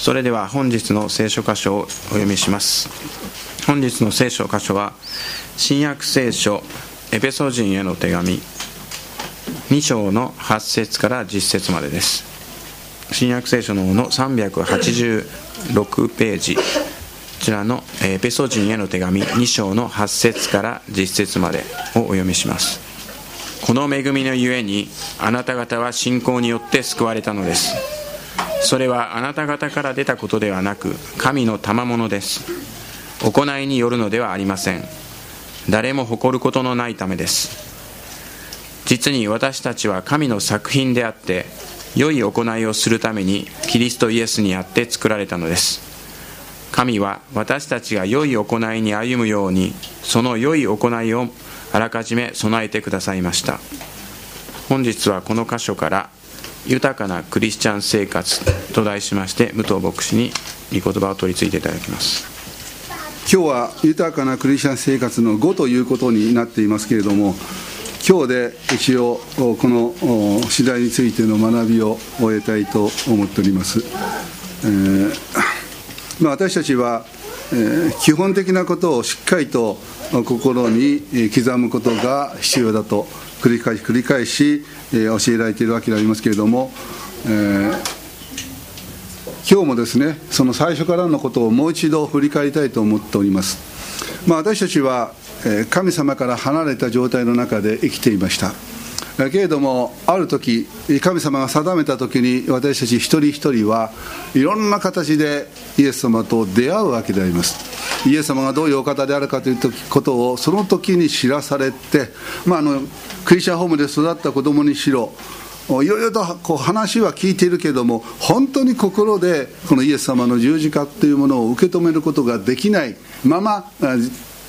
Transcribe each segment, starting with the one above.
それでは本日の聖書箇所をお読みします。本日の聖書箇所は新約聖書エペソ人への手紙2章の8節から10節までです。新約聖書の方の386ページ。こちらのエペソ人への手紙2章の8節から10節までをお読みします。この恵みのゆえにあなた方は信仰によって救われたのです。それはあなた方から出たことではなく神の賜物です。行いによるのではありません。誰も誇ることのないためです。実に私たちは神の作品であって良い行いをするためにキリストイエスにあって作られたのです。神は私たちが良い行いに歩むようにその良い行いをあらかじめ備えてくださいました。本日はこの箇所から豊かなクリスチャン生活と題しまして武藤牧師に御言葉を取り次いでいただきます。今日は豊かなクリスチャン生活の5ということになっていますけれども今日で一応この次第についての学びを終えたいと思っております、えーまあ、私たちは、えー、基本的なことをしっかりと心に刻むことが必要だと繰り返し繰り返し、えー、教えられているわけでありますけれども、えー、今日もですねその最初からのことをもう一度振り返りたいと思っております、まあ、私たちは神様から離れた状態の中で生きていました。けれどもある時神様が定めた時に私たち一人一人はいろんな形でイエス様と出会うわけであります。イエス様がどういうお方であるかということをその時に知らされて、まあ、あのクリスチャンホームで育った子供にしろいろいろとこう話は聞いているけれども本当に心でこのイエス様の十字架というものを受け止めることができないまま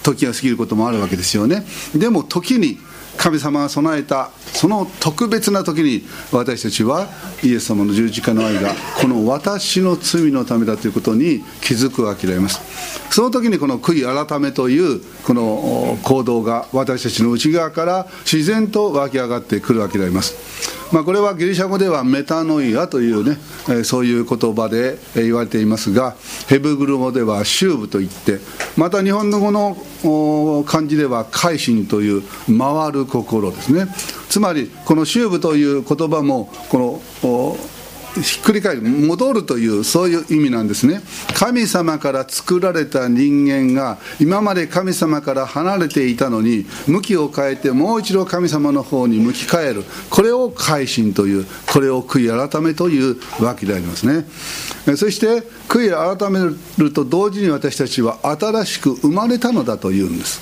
時が過ぎることもあるわけですよね。でも時に神様が備えたその特別な時に私たちはイエス様の十字架の愛がこの私の罪のためだということに気づくわけであります。その時にこの悔い改めというこの行動が私たちの内側から自然と湧き上がってくるわけであります。まあ、これはギリシャ語ではメタノイアというね、えそういう言葉で言われていますがヘブグル語ではシューブといってまた日本の語の漢字では改心という回る心ですね。つまりこのシューブという言葉もこのひっくり返る戻るというそういう意味なんですね。神様から作られた人間が今まで神様から離れていたのに向きを変えてもう一度神様の方に向き変える。これを改心というこれを悔い改めというわけでありますね。そして悔い改めると同時に私たちは新しく生まれたのだというんです。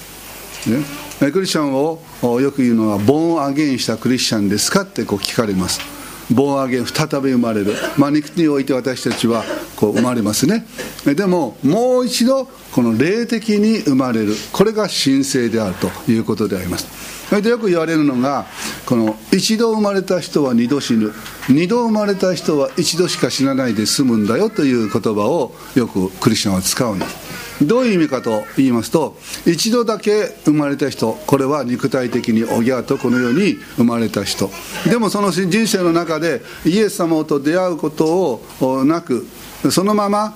ね、クリスチャンをよく言うのはボーンアゲインしたクリスチャンですかってこう聞かれます。ボーンアゲン再び生まれる、まあ、肉において私たちはこう生まれますね。でももう一度この霊的に生まれる。これが神聖であるということであります。それでよく言われるのがこの一度生まれた人は二度死ぬ。二度生まれた人は一度しか死なないで済むんだよという言葉をよくクリスチャンは使うんです。どういう意味かと言いますと一度だけ生まれた人これは肉体的におぎゃとこのように生まれた人。でもその人生の中でイエス様と出会うことをなくそのまま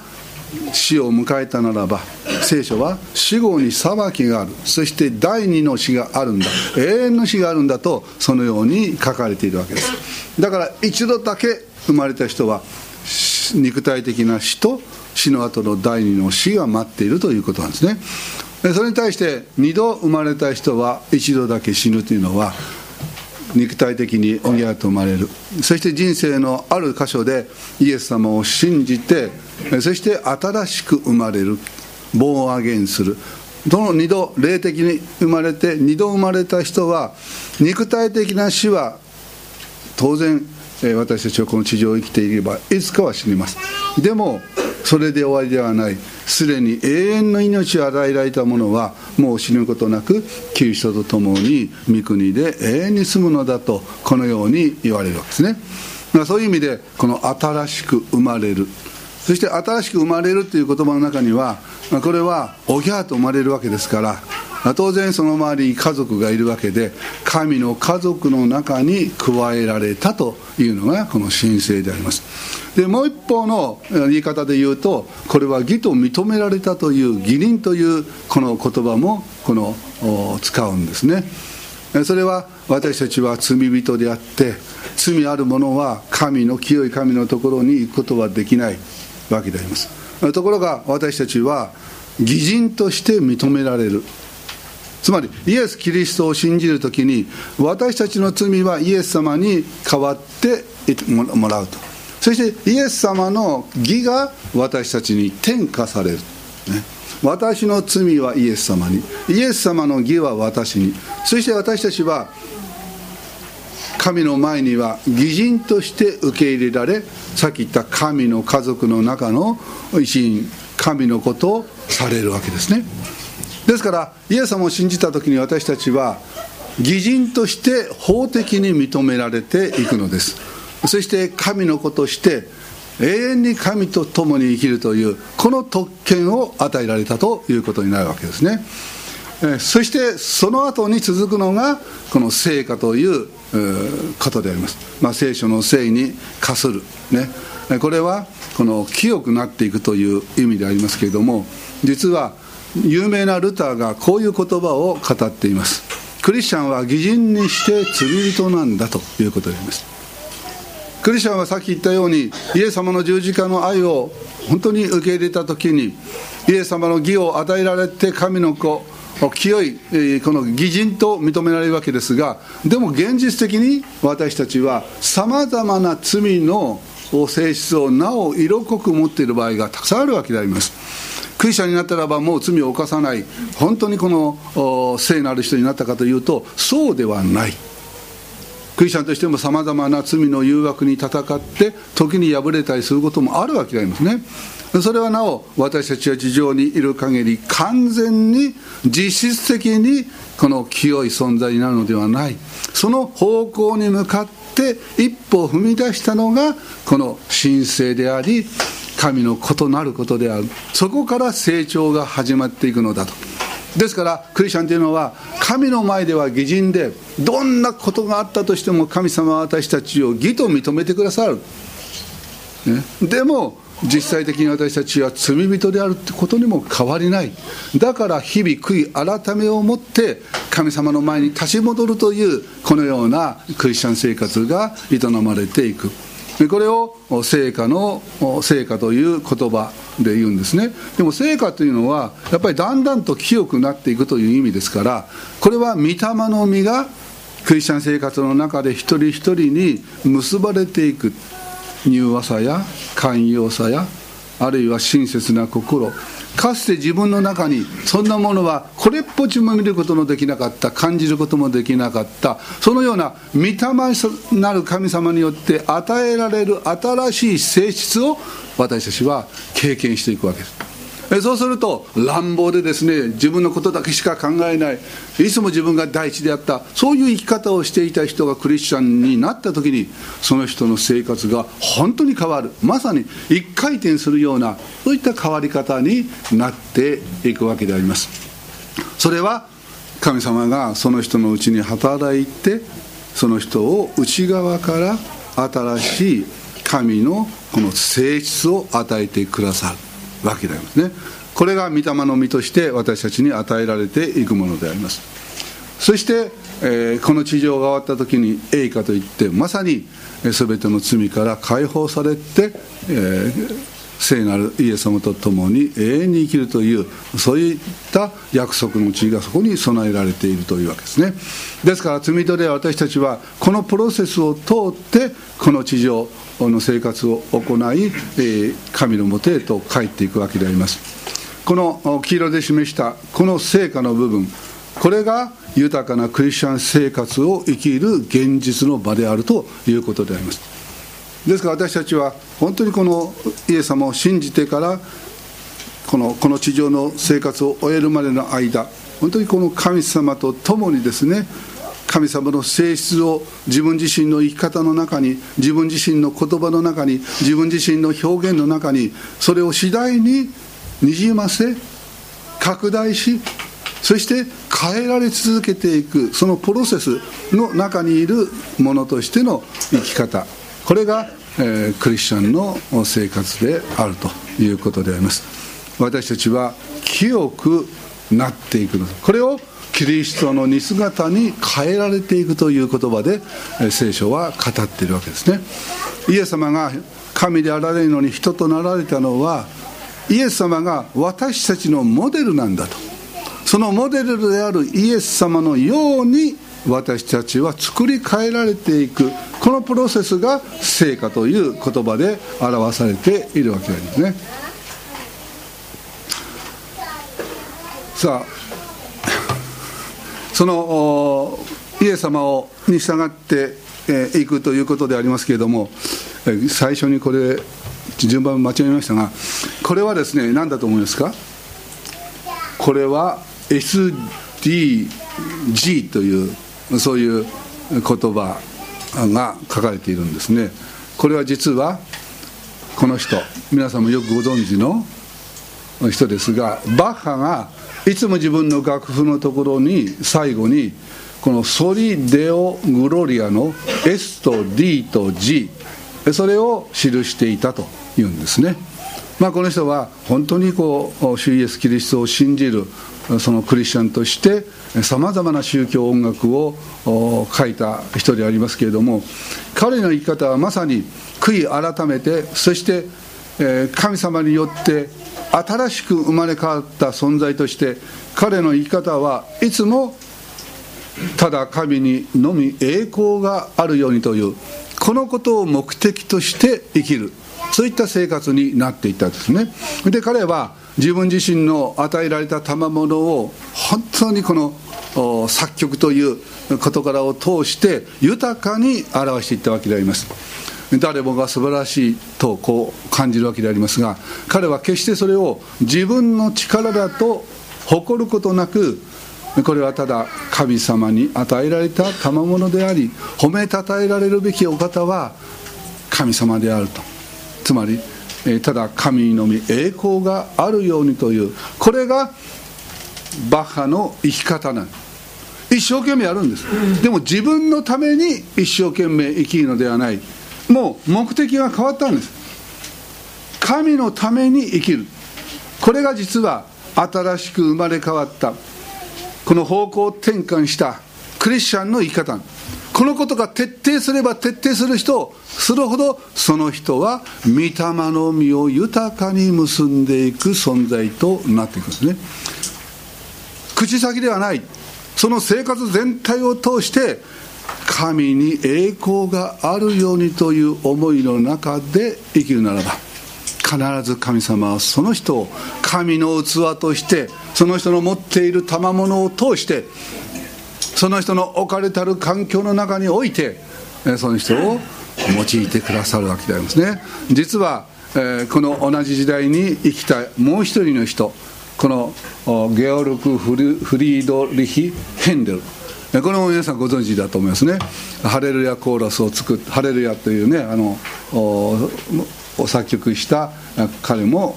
死を迎えたならば聖書は死後に裁きがある。そして第二の死があるんだ。永遠の死があるんだとそのように書かれているわけです。だから一度だけ生まれた人は肉体的な死と死の後の第二の死が待っているということなんですね。それに対して二度生まれた人は一度だけ死ぬというのは肉体的におぎゃと生まれる。そして人生のある箇所でイエス様を信じてそして新しく生まれる。棒をアゲインする。どの二度霊的に生まれて二度生まれた人は肉体的な死は当然私たちはこの地上を生きていればいつかは死にます。でもそれで終わりではない。すでに永遠の命を与えられた者はもう死ぬことなくキリストと共に御国で永遠に住むのだとこのように言われるわけですね。そういう意味でこの新しく生まれる。そして新しく生まれるという言葉の中にはこれはおぎゃーと生まれるわけですから当然その周りに家族がいるわけで神の家族の中に加えられたというのがこの神聖であります。でもう一方の言い方で言うとこれは義と認められたという義人というこの言葉もこの使うんですね。それは私たちは罪人であって罪ある者は神の清い神のところに行くことはできないわけであります。ところが私たちは義人として認められる。つまりイエス・キリストを信じるときに私たちの罪はイエス様に代わってもらうと。そしてイエス様の義が私たちに転化される、ね、私の罪はイエス様に。イエス様の義は私に。そして私たちは神の前には義人として受け入れられさっき言った神の家族の中の一員神のことをされるわけですね。ですからイエス様を信じた時に私たちは義人として法的に認められていくのです。そして神の子として永遠に神と共に生きるというこの特権を与えられたということになるわけですね。そしてその後に続くのがこの聖歌ということであります、まあ、聖書の聖に化する、ね、これはこの清くなっていくという意味でありますけれども実は有名なルターがこういう言葉を語っています。クリスチャンは義人にして罪人なんだということであります。クリスチャンはさっき言ったようにイエス様の十字架の愛を本当に受け入れた時にイエス様の義を与えられて神の子清いこの義人と認められるわけですがでも現実的に私たちはさまざまな罪の性質をなお色濃く持っている場合がたくさんあるわけであります。クリスチャンになったらばもう罪を犯さない。本当にこの聖なる人になったかというとそうではない。クリスチャンとしてもさまざまな罪の誘惑に戦って時に敗れたりすることもあるわけでありますね。それはなお私たちは地上にいる限り完全に実質的にこの清い存在になるのではない。その方向に向かって一歩踏み出したのがこの神聖であり神の異なることである。そこから成長が始まっていくのだと。ですからクリスチャンというのは神の前では義人でどんなことがあったとしても神様は私たちを義と認めてくださる、ね、でも実際的に私たちは罪人であるってことにも変わりない。だから日々悔い改めをもって神様の前に立ち戻るというこのようなクリスチャン生活が営まれていく。でこれを成果の成果という言葉で言うんですね。でも成果というのはやっぱりだんだんと清くなっていくという意味ですからこれは御霊の実がクリスチャン生活の中で一人一人に結ばれていく。柔和さや寛容さやあるいは親切な心。かつて自分の中にそんなものはこれっぽっちも見ることのできなかった感じることもできなかった。そのような御霊なる神様によって与えられる新しい性質を私たちは経験していくわけです。そうすると乱暴でですね自分のことだけしか考えない。いつも自分が第一であった。そういう生き方をしていた人がクリスチャンになった時にその人の生活が本当に変わる。まさに一回転するようなそういった変わり方になっていくわけであります。それは神様がその人のうちに働いてその人を内側から新しい神のこの性質を与えてくださる。わけでありますね。これが御霊の実として私たちに与えられていくものであります。そして、えー、この地上が終わった時に栄華といってまさに全ての罪から解放されて、えー聖なるイエス様と共に永遠に生きるというそういった約束の地がそこに備えられているというわけですね。ですから罪人で私たちはこのプロセスを通ってこの地上の生活を行い、神のもとへと帰っていくわけであります。この黄色で示したこの成果の部分これが豊かなクリスチャン生活を生きる現実の場であるということであります。ですから私たちは本当にこのイエス様を信じてからこのこの地上の生活を終えるまでの間本当にこの神様と共にですね神様の性質を自分自身の生き方の中に自分自身の言葉の中に自分自身の表現の中にそれを次第ににじませ拡大しそして変えられ続けていくそのプロセスの中にいるものとしての生き方。これが、えー、クリスチャンの生活であるということであります。私たちは清くなっていくの。これをキリストの似姿に変えられていくという言葉で聖書は語っているわけですね。イエス様が神であられるのに人となられたのはイエス様が私たちのモデルなんだと。そのモデルであるイエス様のように私たちは作り変えられていく。このプロセスが成果という言葉で表されているわけなんですね。さあ そのイエス様をに従っていくということでありますけれども最初にこれ順番間違えましたがこれはですね何だと思いますか？これは SDG というそういう言葉が書かれているんですね。これは実はこの人皆さんもよくご存知の人ですがバッハがいつも自分の楽譜のところに最後にこのソリデオグロリアの S と D と G それを記していたというんですね、まあ、この人は本当にこう主イエス・キリストを信じるそのクリスチャンとしてさまざまな宗教音楽を書いた人でありますけれども彼の生き方はまさに悔い改めてそして神様によって新しく生まれ変わった存在として彼の生き方はいつもただ神にのみ栄光があるようにというこのことを目的として生きる。そういった生活になっていったんですね。で彼は自分自身の与えられた賜物を本当にこの作曲という事柄を通して豊かに表していったわけであります。誰もが素晴らしいとこう感じるわけでありますが彼は決してそれを自分の力だと誇ることなくこれはただ神様に与えられた賜物であり褒めたたえられるべきお方は神様であると。つまりただ神のみ栄光があるようにというこれがバッハの生き方なん。一生懸命やるんです。でも自分のために一生懸命生きるのではない。もう目的が変わったんです。神のために生きる。これが実は新しく生まれ変わった。この方向転換した。クリスチャンの生き方。このことが徹底すれば徹底する人するほどその人は御霊の実を豊かに結んでいく存在となっていくんですね。口先ではない。その生活全体を通して神に栄光があるようにという思いの中で生きるならば必ず神様はその人を神の器としてその人の持っている賜物を通してその人の置かれたる環境の中においてその人を用いてくださるわけでありますね。実は、えこの同じ時代に生きたもう一人の人このゲオルク・フリードリヒ・ヘンデル。これも皆さんご存知だと思いますね「ハレルヤコーラス」を作って「ハレルヤ」というねあのを作曲した彼も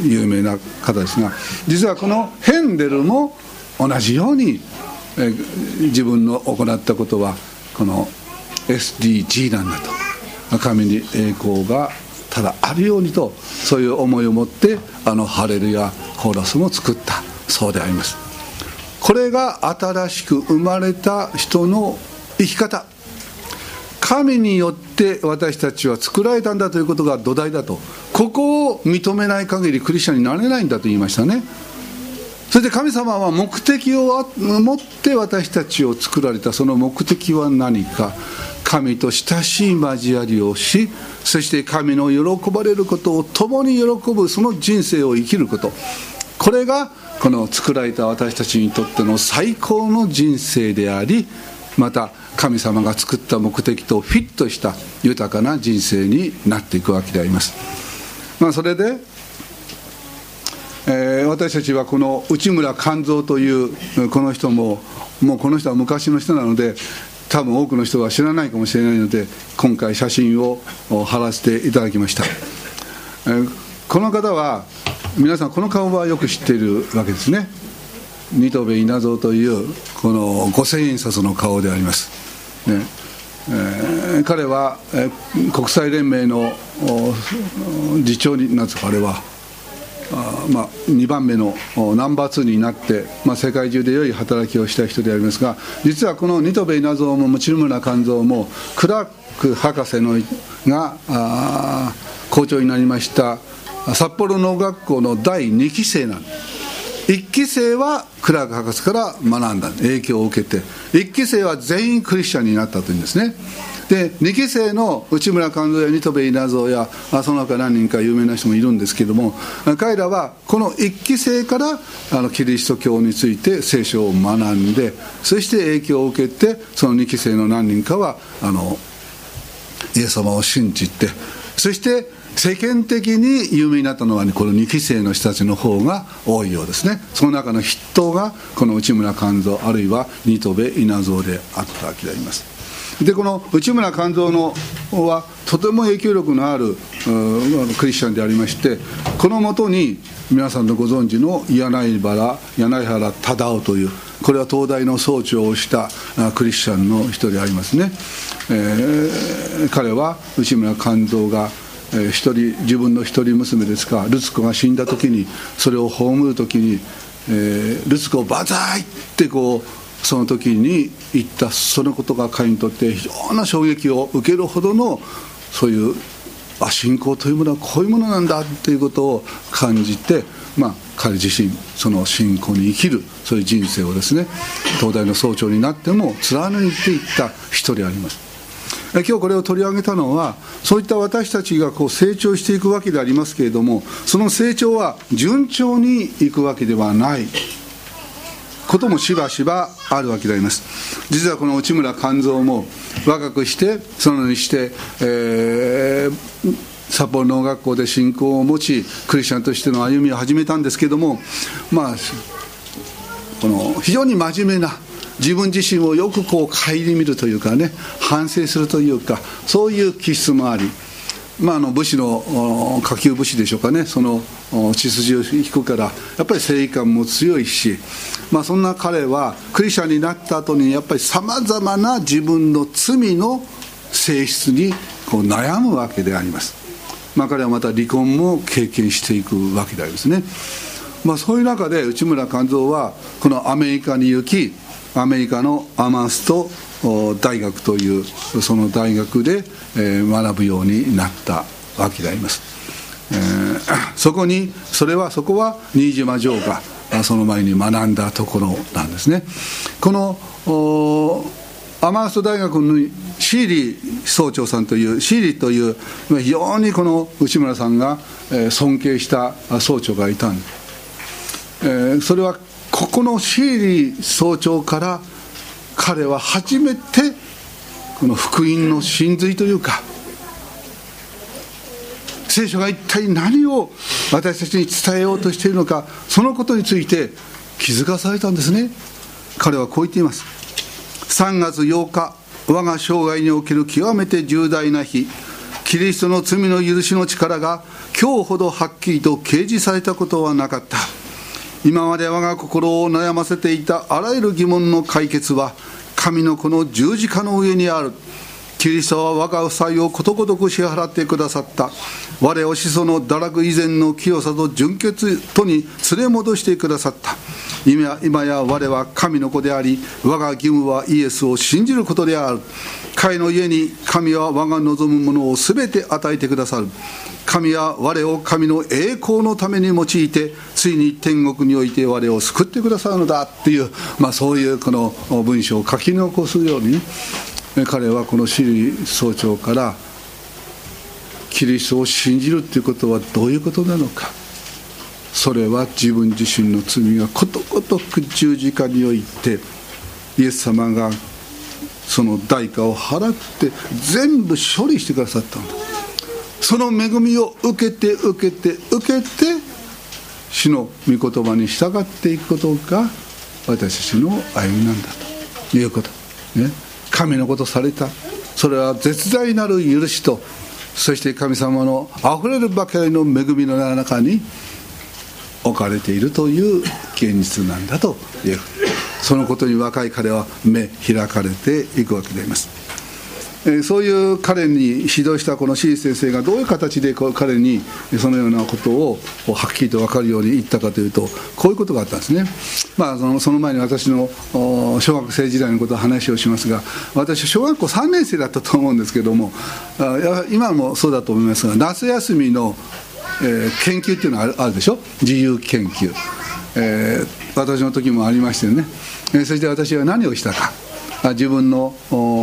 有名な方ですが実はこのヘンデルも同じように自分の行ったことはこの SDG なんだと。神に栄光がただあるようにとそういう思いを持ってあの「ハレルヤコーラス」も作ったそうであります。これが新しく生まれた人の生き方。神によって私たちは作られたんだということが土台だと。ここを認めない限りクリスチャンになれないんだと言いましたね。それで神様は目的を持って私たちを作られた。その目的は何か。神と親しい交わりをしそして神の喜ばれることを共に喜ぶその人生を生きること。これがこの作られた私たちにとっての最高の人生でありまた神様が作った目的とフィットした豊かな人生になっていくわけであります、まあ、それで、えー、私たちはこの内村勘三というこの人ももうこの人は昔の人なので多分多くの人は知らないかもしれないので今回写真を貼らせていただきました、えー、この方は皆さんこの顔はよく知っているわけですね。新渡戸稲造というこの五千円札の顔であります、ね。えー、彼は、えー、国際連盟の次長になつあれはあ、まあ、2番目のナンバー2になって、まあ、世界中で良い働きをした人でありますが実はこの新渡戸稲造も持村勘三もクラーク博士のが校長になりました。札幌農学校の第2期生なんです1期生はクラーク博士から学んだ。影響を受けて。1期生は全員クリスチャンになったというんですね。で2期生の内村勘三や新渡戸稲造やその他何人か有名な人もいるんですけども彼らはこの1期生からあのキリスト教について聖書を学んでそして影響を受けてその2期生の何人かはあのイエス様を信じてそして世間的に有名になったのは、ね、この2期生の人たちの方が多いようですね。その中の筆頭がこの内村勘三あるいは新渡戸稲造であったわけであります。でこの内村勘三のはとても影響力のあるクリスチャンでありましてこのもとに皆さんのご存知の柳原柳原忠夫というこれは東大の総長をしたクリスチャンの一人でありますね、えー、彼は内村勘三がえ一人自分の一人娘ですか。ルツ子が死んだ時にそれを葬る時に、えー、ルツ子をバザーイってこうその時に言ったそのことが彼にとって非常な衝撃を受けるほどのそういうあ信仰というものはこういうものなんだっていうことを感じて、まあ、彼自身その信仰に生きるそういう人生をですね東大の総長になっても貫いていった一人あります。今日これを取り上げたのはそういった私たちがこう成長していくわけでありますけれどもその成長は順調にいくわけではない。こともしばしばあるわけであります。実はこの内村勘三も若くしてそのようにして、えー、札幌農学校で信仰を持ちクリスチャンとしての歩みを始めたんですけどもまあこの非常に真面目な自分自身をよくこう顧みるというかね反省するというかそういう気質もあり、まあ、あの武士の下級武士でしょうかねその血筋を引くからやっぱり正義感も強いし、まあ、そんな彼はクリスチャンになった後にやっぱりさまざまな自分の罪の性質にこう悩むわけであります、まあ、彼はまた離婚も経験していくわけでありますね、まあ、そういう中で内村勘三はこのアメリカに行きアメリカのアマースト大学というその大学で、学ぶようになったわけであります、そこにそれはそこは新島城がその前に学んだところなんですね。このアマースト大学のシーリー総長さんというシーリーという非常にこの内村さんが尊敬した総長がいたんです、それはここのシーリー総長から彼は初めてこの福音の真髄というか聖書が一体何を私たちに伝えようとしているのかそのことについて気づかされたんですね。彼はこう言っています。3月8日我が生涯における極めて重大な日キリストの罪の許しの力が今日ほどはっきりと掲示されたことはなかった。今まで我が心を悩ませていたあらゆる疑問の解決は神のこの十字架の上にある。キリストは我が負債をことごとく支払ってくださった。我を始祖の堕落以前の清さと純潔とに連れ戻してくださった。今や我は神の子であり我が義務はイエスを信じることである。彼の家に神は我が望むものを全て与えてくださる。神は我を神の栄光のために用いてついに天国において我を救ってくださるのだっていう、まあ、そういうこの文章を書き残すように彼はこのシリ総長からキリストを信じるっていうことはどういうことなのか。それは自分自身の罪がことごとく十字架においてイエス様がその代価を払って全部処理してくださったんだその恵みを受けて受けて受けて主の御言葉に従っていくことが私たちの歩みなんだということ、ね、神のことされた。それは絶大なる許しとそして神様のあふれるばかりの恵みの中に置かれているという現実なんだというそのことに若い彼は目開かれていくわけであります。そういう彼に指導したこのシー先生がどういう形で彼にそのようなことをはっきりと分かるように言ったかというとこういうことがあったんですね、まあ、そのその前に私の小学生時代のことを話をしますが私小学校3年生だったと思うんですけども今もそうだと思いますが夏休みの、え、研究っていうのがあるでしょ？自由研究、えー、私の時もありましてね、え、そして私は何をしたか。自分の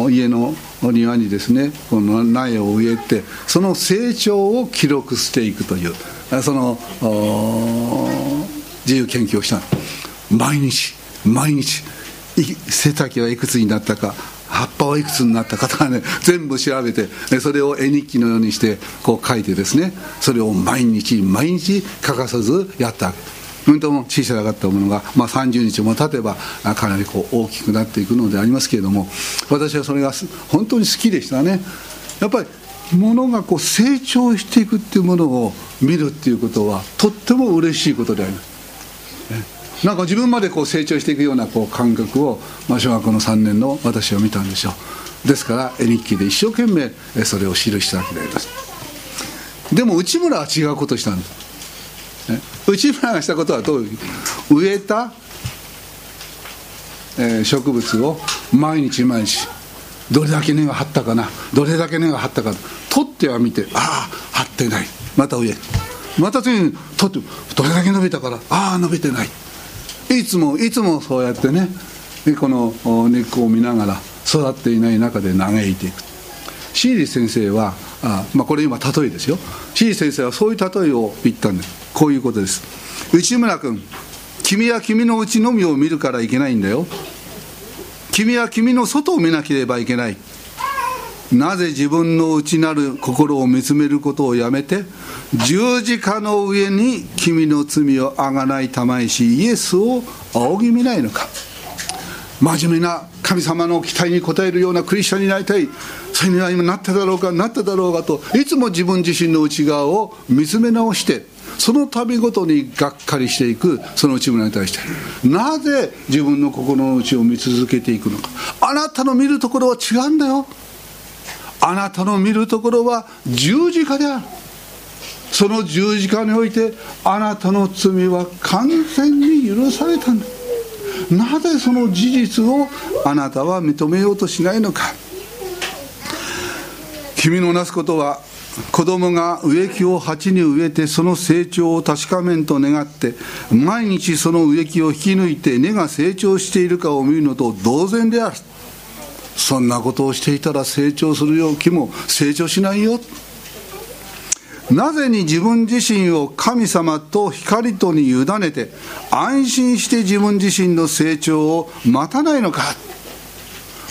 家の庭にですねこの苗を植えてその成長を記録していくというその自由研究をした毎日毎日背丈はいくつになったか葉っぱはいくつになったかとかね全部調べてそれを絵日記のようにしてこう書いてですねそれを毎日毎日欠かさずやった。わけうんとも小さなかったものが、まあ、30日も経てばかなりこう大きくなっていくのでありますけれども私はそれが本当に好きでしたね。やっぱりものがこう成長していくっていうものを見るっていうことはとっても嬉しいことであります、なんか自分までこう成長していくようなこう感覚を、まあ、小学校の3年の私は見たんでしょうですから絵日記で一生懸命それを記したわけであります。でも内村は違うことをしたんです。内村がしたことはどういう植えた、えー、植物を毎日毎日どれだけ根が張ったかなどれだけ根が張ったか取っては見てああ張ってない。また植えまた次に取ってどれだけ伸びたからああ伸びてない。いつもいつもそうやってねこの根っこを見ながら育っていない中で嘆いていく。シーリ先生はあ、まあ、これ今例えですよ。シー先生はそういう例えを言ったんです。こういうことです。内村君君は君の内のみを見るからいけないんだよ。君は君の外を見なければいけない。なぜ自分の内なる心を見つめることをやめて十字架の上に君の罪をあがないたまえしイエスを仰ぎ見ないのか。真面目な神様の期待に応えるようなクリスチャンになりたい。それには今なっただろうかなっただろうかといつも自分自身の内側を見つめ直してその度ごとにがっかりしていくその内村に対して。なぜ自分の心の内を見続けていくのか。あなたの見るところは違うんだよ。あなたの見るところは十字架である。その十字架においてあなたの罪は完全に許されたんだ。なぜその事実をあなたは認めようとしないのか。君のなすことは子供が植木を鉢に植えてその成長を確かめんと願って毎日その植木を引き抜いて根が成長しているかを見るのと同然である。そんなことをしていたら成長するよう木も成長しないよ。なぜに自分自身を神様と光とに委ねて安心して自分自身の成長を待たないのか。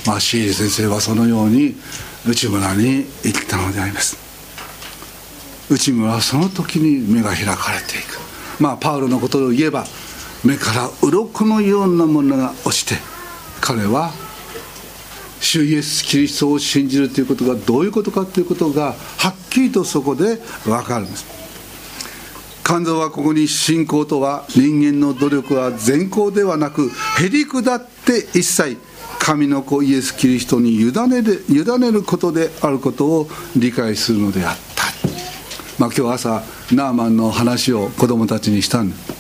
まあシーリ先生はそのように内村に言ったのであります。内村はその時に目が開かれていく。まあパウロのことを言えば目から鱗のようなものが落ちて彼は主イエス・キリストを信じるということがどういうことかということがはっきりとそこで分かるんです。肝臓はここに信仰とは人間の努力は善行ではなくへりくだって一切神の子イエス・キリストに委ねる委ねることであることを理解するのであった。まあ、今日朝ナーマンの話を子供たちにしたんです。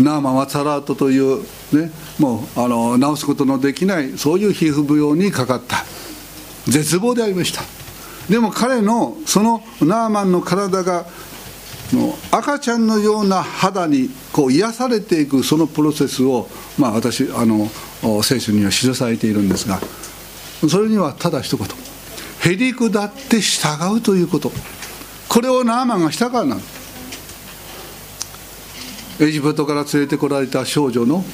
ナーマンはサラートという、ね、もうあの治すことのできないそういう皮膚病にかかった。絶望でありました。でも彼のそのナーマンの体がの赤ちゃんのような肌にこう癒されていくそのプロセスを、まあ、私あの聖書には記されているんですがそれにはただ一言。へりくだって従うということ。これをナーマンがしたからなんエジプトから連れてこられた少女の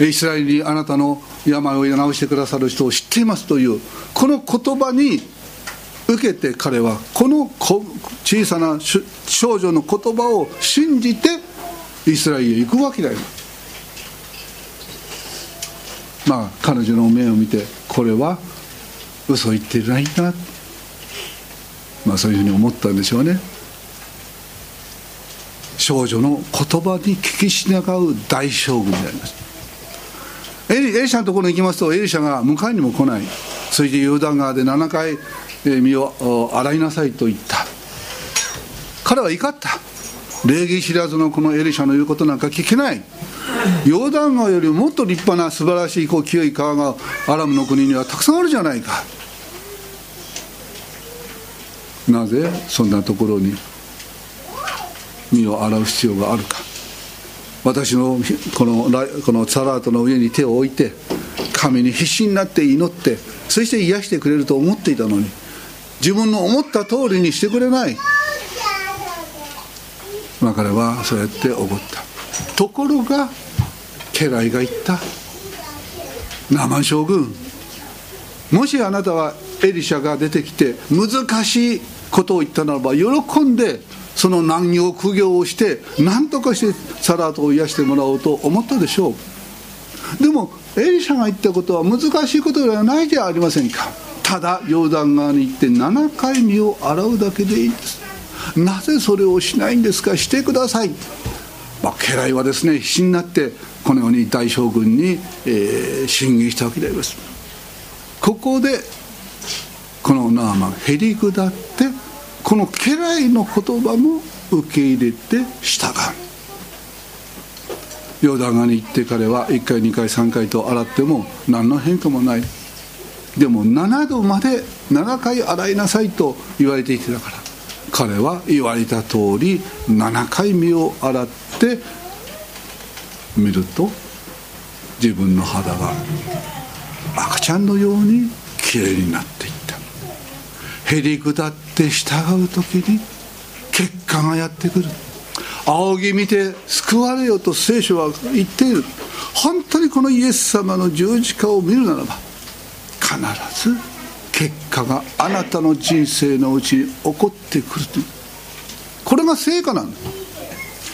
イスラエルにあなたの病を治してくださる人を知っていますというこの言葉に受けて彼はこの小さな少女の言葉を信じてイスラエルへ行くわけだよ。まあ彼女の目を見てこれは嘘を言ってないんだまあ、そういうふうに思ったんでしょうね。少女の言葉に聞き従う大将軍であります。エリエリシャのところに行きますとエリシャが迎えにも来ない。そしてヨルダン川で7回身を洗いなさいと言った。彼は怒った。礼儀知らずのこのエリシャの言うことなんか聞けない。ヨーダン川よりもっと立派な素晴らしいこう清い川がアラムの国にはたくさんあるじゃないか。なぜそんなところに？身を洗う必要があるか。私のこのこのサラートの上に手を置いて神に必死になって祈ってそして癒してくれると思っていたのに自分の思った通りにしてくれない。まあ彼はそうやって怒った。ところが家来が言った。生将軍もしあなたはエリシャが出てきて難しいことを言ったならば喜んでその難行苦行をして何とかしてサラートを癒してもらおうと思ったでしょう。でもエリシャが言ったことは難しいことではないじゃありませんか。ただヨーダン川に行って7回身を洗うだけでいいんです。なぜそれをしないんですか？してください、まあ、家来はですね必死になってこのように大将軍に、えー、進言したわけであります。ここでこのナーマンへり下ってこの家来の言葉も受け入れて従う。ヨダガに行って彼は1回2回3回と洗っても何の変化もない。でも7度まで7回洗いなさいと言われていてだから。彼は言われた通り7回身を洗って見ると自分の肌が赤ちゃんのようにきれいになっていった。へり下って従う時に結果がやってくる。仰ぎ見て救われよと聖書は言っている。本当にこのイエス様の十字架を見るならば必ず結果があなたの人生のうちに起こってくる。というこれが成果なんだ。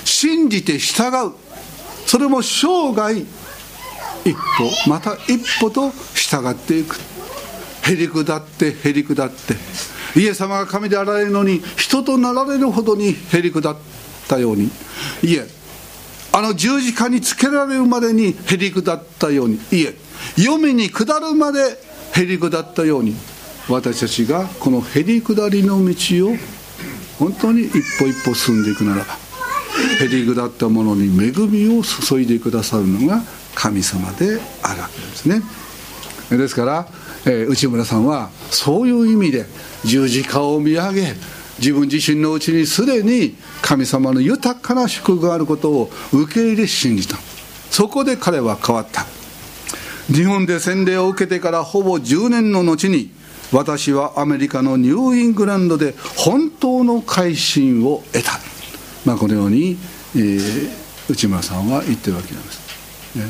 信じて従う。それも生涯一歩また一歩と従っていく。へり下ってへり下って。イエス様が神であられるのに人となられるほどにへり下ったように。いえあの十字架につけられるまでにへり下ったように。いえ黄泉に下るまでへり下ったように。私たちがこのへり下りの道を本当に一歩一歩進んでいくならばへり下ったものに恵みを注いでくださるのが神様であるわけですね。ですから、えー、内村さんはそういう意味で十字架を見上げ自分自身のうちにすでに神様の豊かな祝福があることを受け入れ信じた。そこで彼は変わった。日本で洗礼を受けてからほぼ10年の後に私はアメリカのニューイングランドで本当の改心を得た。まあ、このように、えー、内村さんは言ってるわけなんです、ね、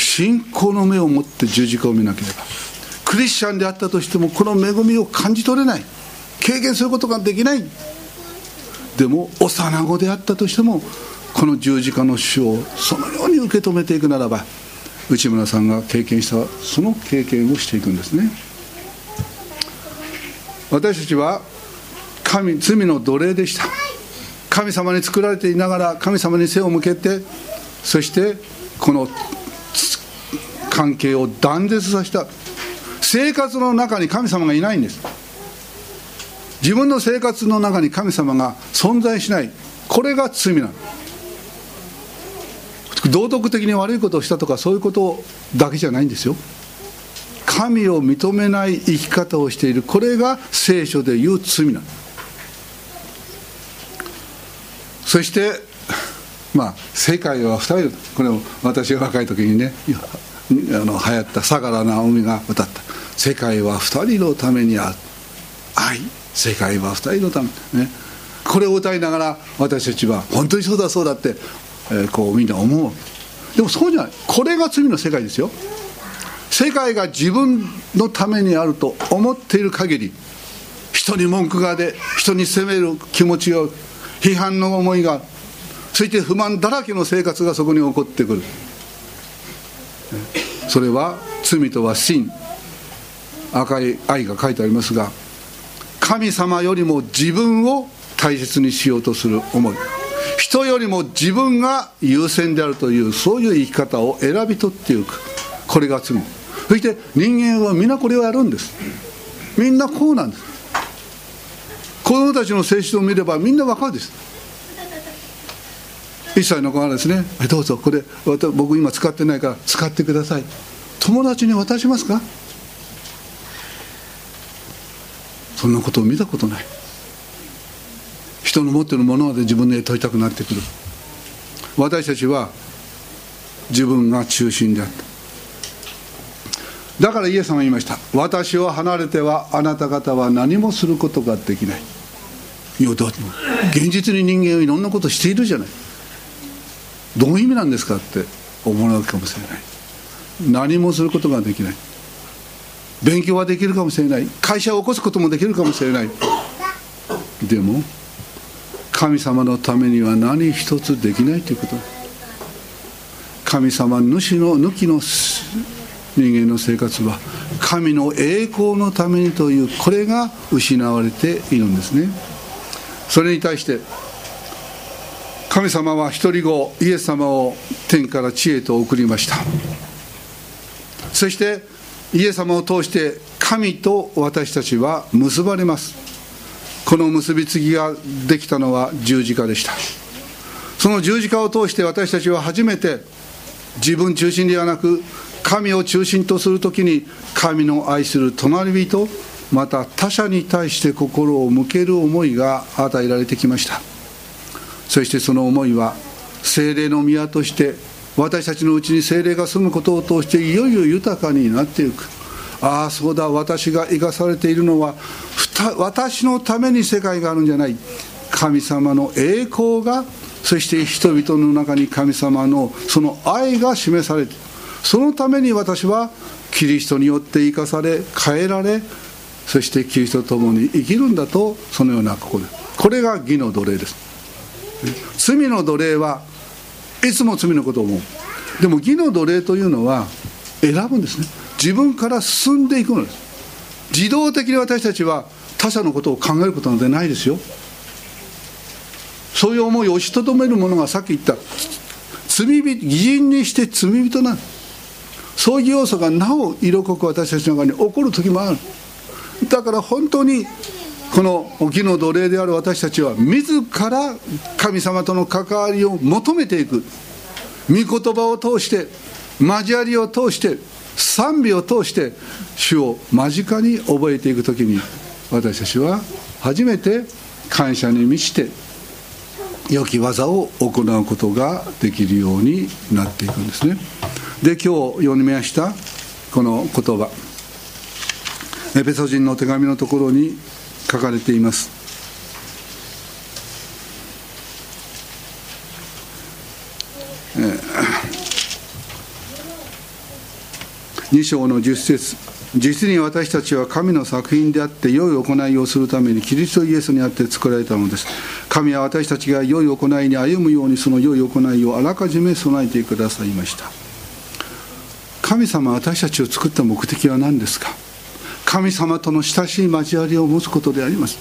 信仰の目を持って十字架を見なければクリスチャンであったとしてもこの恵みを感じ取れない。経験することができない。でも幼子であったとしてもこの十字架の死をそのように受け止めていくならば内村さんが経験したその経験をしていくんですね。私たちは神罪の奴隷でした。神様に作られていながら神様に背を向けてそしてこの関係を断絶させた。生活の中に神様がいないんです。自分の生活の中に神様が存在しない。これが罪なの。道徳的に悪いことをしたとかそういうことだけじゃないんですよ。神を認めない生き方をしている。これが聖書でいう罪なの。そしてまあ世界は2人。これも私が若い時にねあの流行った相良直美が歌った「世界は2人のためにある」愛。世界は2人のため。ね。これを歌いながら私たちは本当にそうだそうだって、えー、こうみんな思うでもそうじゃない。これが罪の世界ですよ。世界が自分のためにあると思っている限り人に文句が出人に責める気持ちを批判の思いがそして不満だらけの生活がそこに起こってくる。それは罪とは真。赤い愛が書いてありますが神様よりも自分を大切にしようとする思い。人よりも自分が優先であるというそういう生き方を選び取っていく。これが罪。そして人間は皆これをやるんです。みんなこうなんです。子供たちの性質を見ればみんな分かるです。1歳の子がですね。どうぞ。これ僕今使ってないから使ってください。友達に渡しますか？そんなことを見たことない。人の持ってるものまで自分で問いたくなってくる。私たちは自分が中心であった。だからイエス様は言いました。私を離れてはあなた方は何もすることができない。いやだ現実に人間はいろんなことしているじゃない。どういう意味なんですかって思われるかもしれない。何もすることができない。勉強はできるかもしれない。会社を起こすこともできるかもしれない。でも神様のためには何一つできないということ。神様主の抜きの人間の生活は神の栄光のためにというこれが失われているんですね。それに対して神様は一人子イエス様を天から地へと送りました。そしてイエス様を通して神と私たちは結ばれます。この結びつきができたのは十字架でした。その十字架を通して私たちは初めて自分中心ではなく神を中心とするときに神の愛する隣人また他者に対して心を向ける思いが与えられてきました。そしてその思いは精霊の宮として私たちのうちに精霊が住むことを通していよいよ豊かになっていく。ああそうだ私が生かされているのは私のために世界があるんじゃない。神様の栄光がそして人々の中に神様のその愛が示されてそのために私はキリストによって生かされ変えられそしてキリストと共に生きるんだとそのような心これが義の奴隷です。罪の奴隷はいつも罪のことを思う。でも義の奴隷というのは選ぶんですね。自分から進んでいくのです。自動的に私たちは他者のことを考えることなんてないですよ。そういう思いを押しとどめるものがさっき言った罪人義人にして罪人なんそういう要素がなお色濃く私たちの中に起こる時もある。だから本当にこの義の奴隷である私たちは自ら神様との関わりを求めていく。御言葉を通して交わりを通して賛美を通して主を間近に覚えていく時に私たちは初めて感謝に満ちて良き技を行うことができるようになっていくんですね。で今日読みましたこの言葉。エペソ人の手紙のところに書かれています。2章の10節。実に私たちは神の作品であって良い行いをするためにキリストイエスにあって作られたのです。神は私たちが良い行いに歩むようにその良い行いをあらかじめ備えてくださいました。神様私たちを作った目的は何ですか？神様との親しい交わりを持つことであります。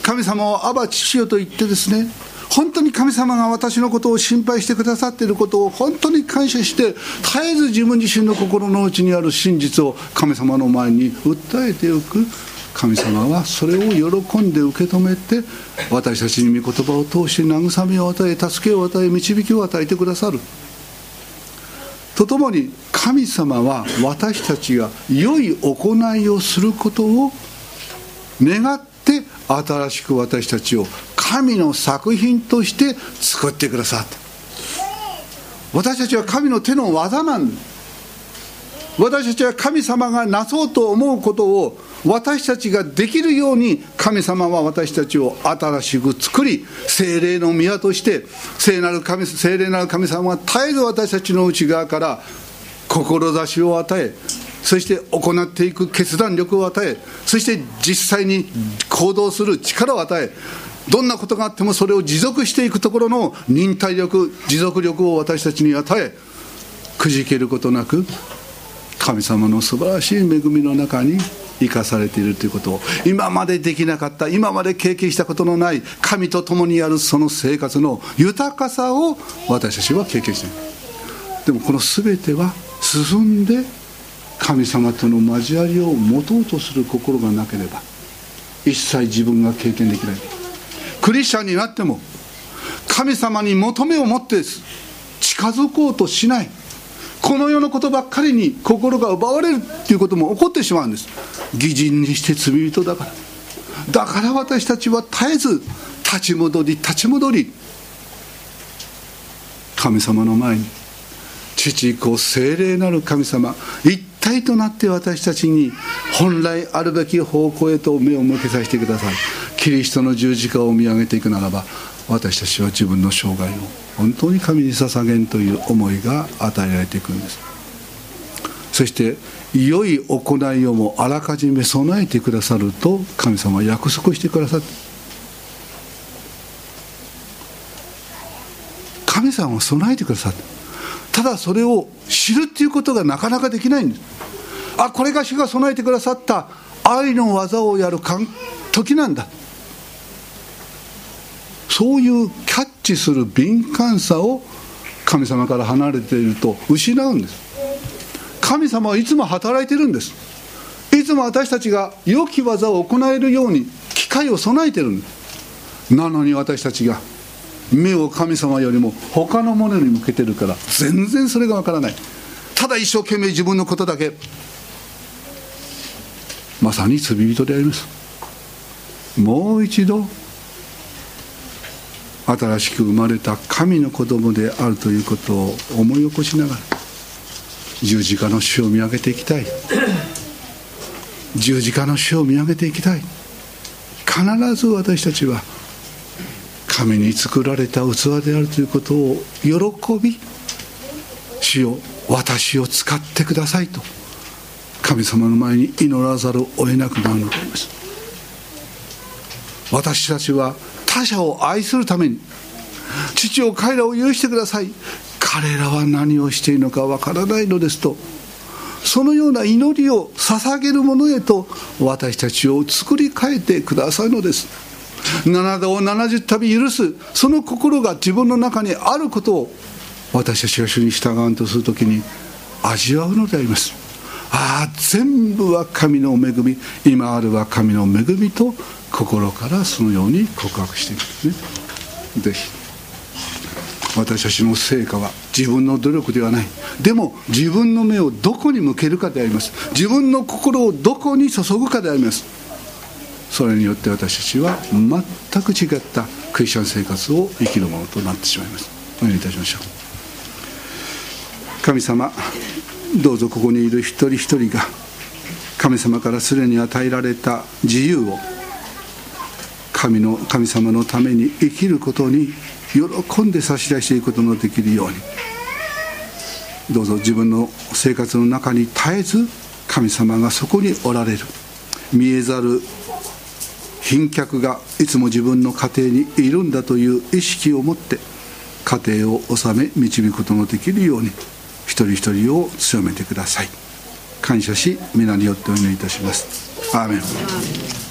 神様をアバ父よと言ってですね本当に神様が私のことを心配してくださっていることを本当に感謝して絶えず自分自身の心の内にある真実を神様の前に訴えておく。神様はそれを喜んで受け止めて私たちに御言葉を通して慰めを与え助けを与え導きを与えてくださる。とともに神様は私たちが良い行いをすることを願って新しく私たちを神の作品として作ってくださった。私たちは神の手の技なん私たちは神様がなそうと思うことを私たちができるように神様は私たちを新しく作り精霊の宮として聖なる神聖霊なる神様が絶えず私たちの内側から志を与えそして行っていく決断力を与えそして実際に行動する力を与えどんなことがあってもそれを持続していくところの忍耐力持続力を私たちに与えくじけることなく神様の素晴らしい恵みの中に生かされているということを今までできなかった今まで経験したことのない神と共にあるその生活の豊かさを私たちは経験している。でもこの全ては進んで神様との交わりを持とうとする心がなければ一切自分が経験できない。クリスチャンになっても神様に求めを持って近づこうとしない。この世のことばっかりに心が奪われるっていうことも起こってしまうんです。義人にして罪人だから。だから私たちは絶えず立ち戻り立ち戻り。神様の前に父子精霊なる神様一体となって私たちに本来あるべき方向へと目を向けさせてください。キリストの十字架を見上げていくならば私たちは自分の生涯を本当に神に捧げんという思いが与えられていくんです。そして良い行いをもあらかじめ備えてくださると神様は約束してくださって。神様は備えてくださって。ただそれを知るっていうことがなかなかできないんです。あこれが主が備えてくださった愛の技をやる時なんだ。そういうキャッチする敏感さを神様から離れていると失うんです。神様はいつも働いてるんです。いつも私たちが良き技を行えるように機会を備えてるんです。なのに私たちが目を神様よりも他のものに向けてるから全然それがわからない。ただ一生懸命自分のことだけ。まさに罪人であります。もう一度新しく生まれた神の子供であるということを思い起こしながら十字架の死を見上げていきたい。十字架の死を見上げていきたい。必ず私たちは神に作られた器であるということを喜び主よ私を使ってくださいと神様の前に祈らざるを得なくなるのであります。私たちは他者を愛するために父を彼らを許してください。彼らは何をしているのかわからないのですとそのような祈りを捧げる者へと私たちを作り変えてくださるのです。7度を70度許すその心が自分の中にあることを私たちが主に従うとするときに味わうのであります。ああ全部は神の恵み今あるは神の恵みと心からそのように告白していくんですね。ぜひ。私たちの成果は自分の努力ではない。でも自分の目をどこに向けるかであります。自分の心をどこに注ぐかであります。それによって私たちは全く違ったクリスチャン生活を生きるものとなってしまいます。お願いいたしましょう。神様どうぞここにいる一人一人が神様からすでに与えられた自由を神の神様のために生きることに喜んで差し出していくことのできるように。どうぞ自分の生活の中に絶えず神様がそこにおられる。見えざる賓客がいつも自分の家庭にいるんだという意識を持って家庭を治め導くことのできるように。一人一人を強めてください。感謝し皆によってお祈りいたします。アーメン。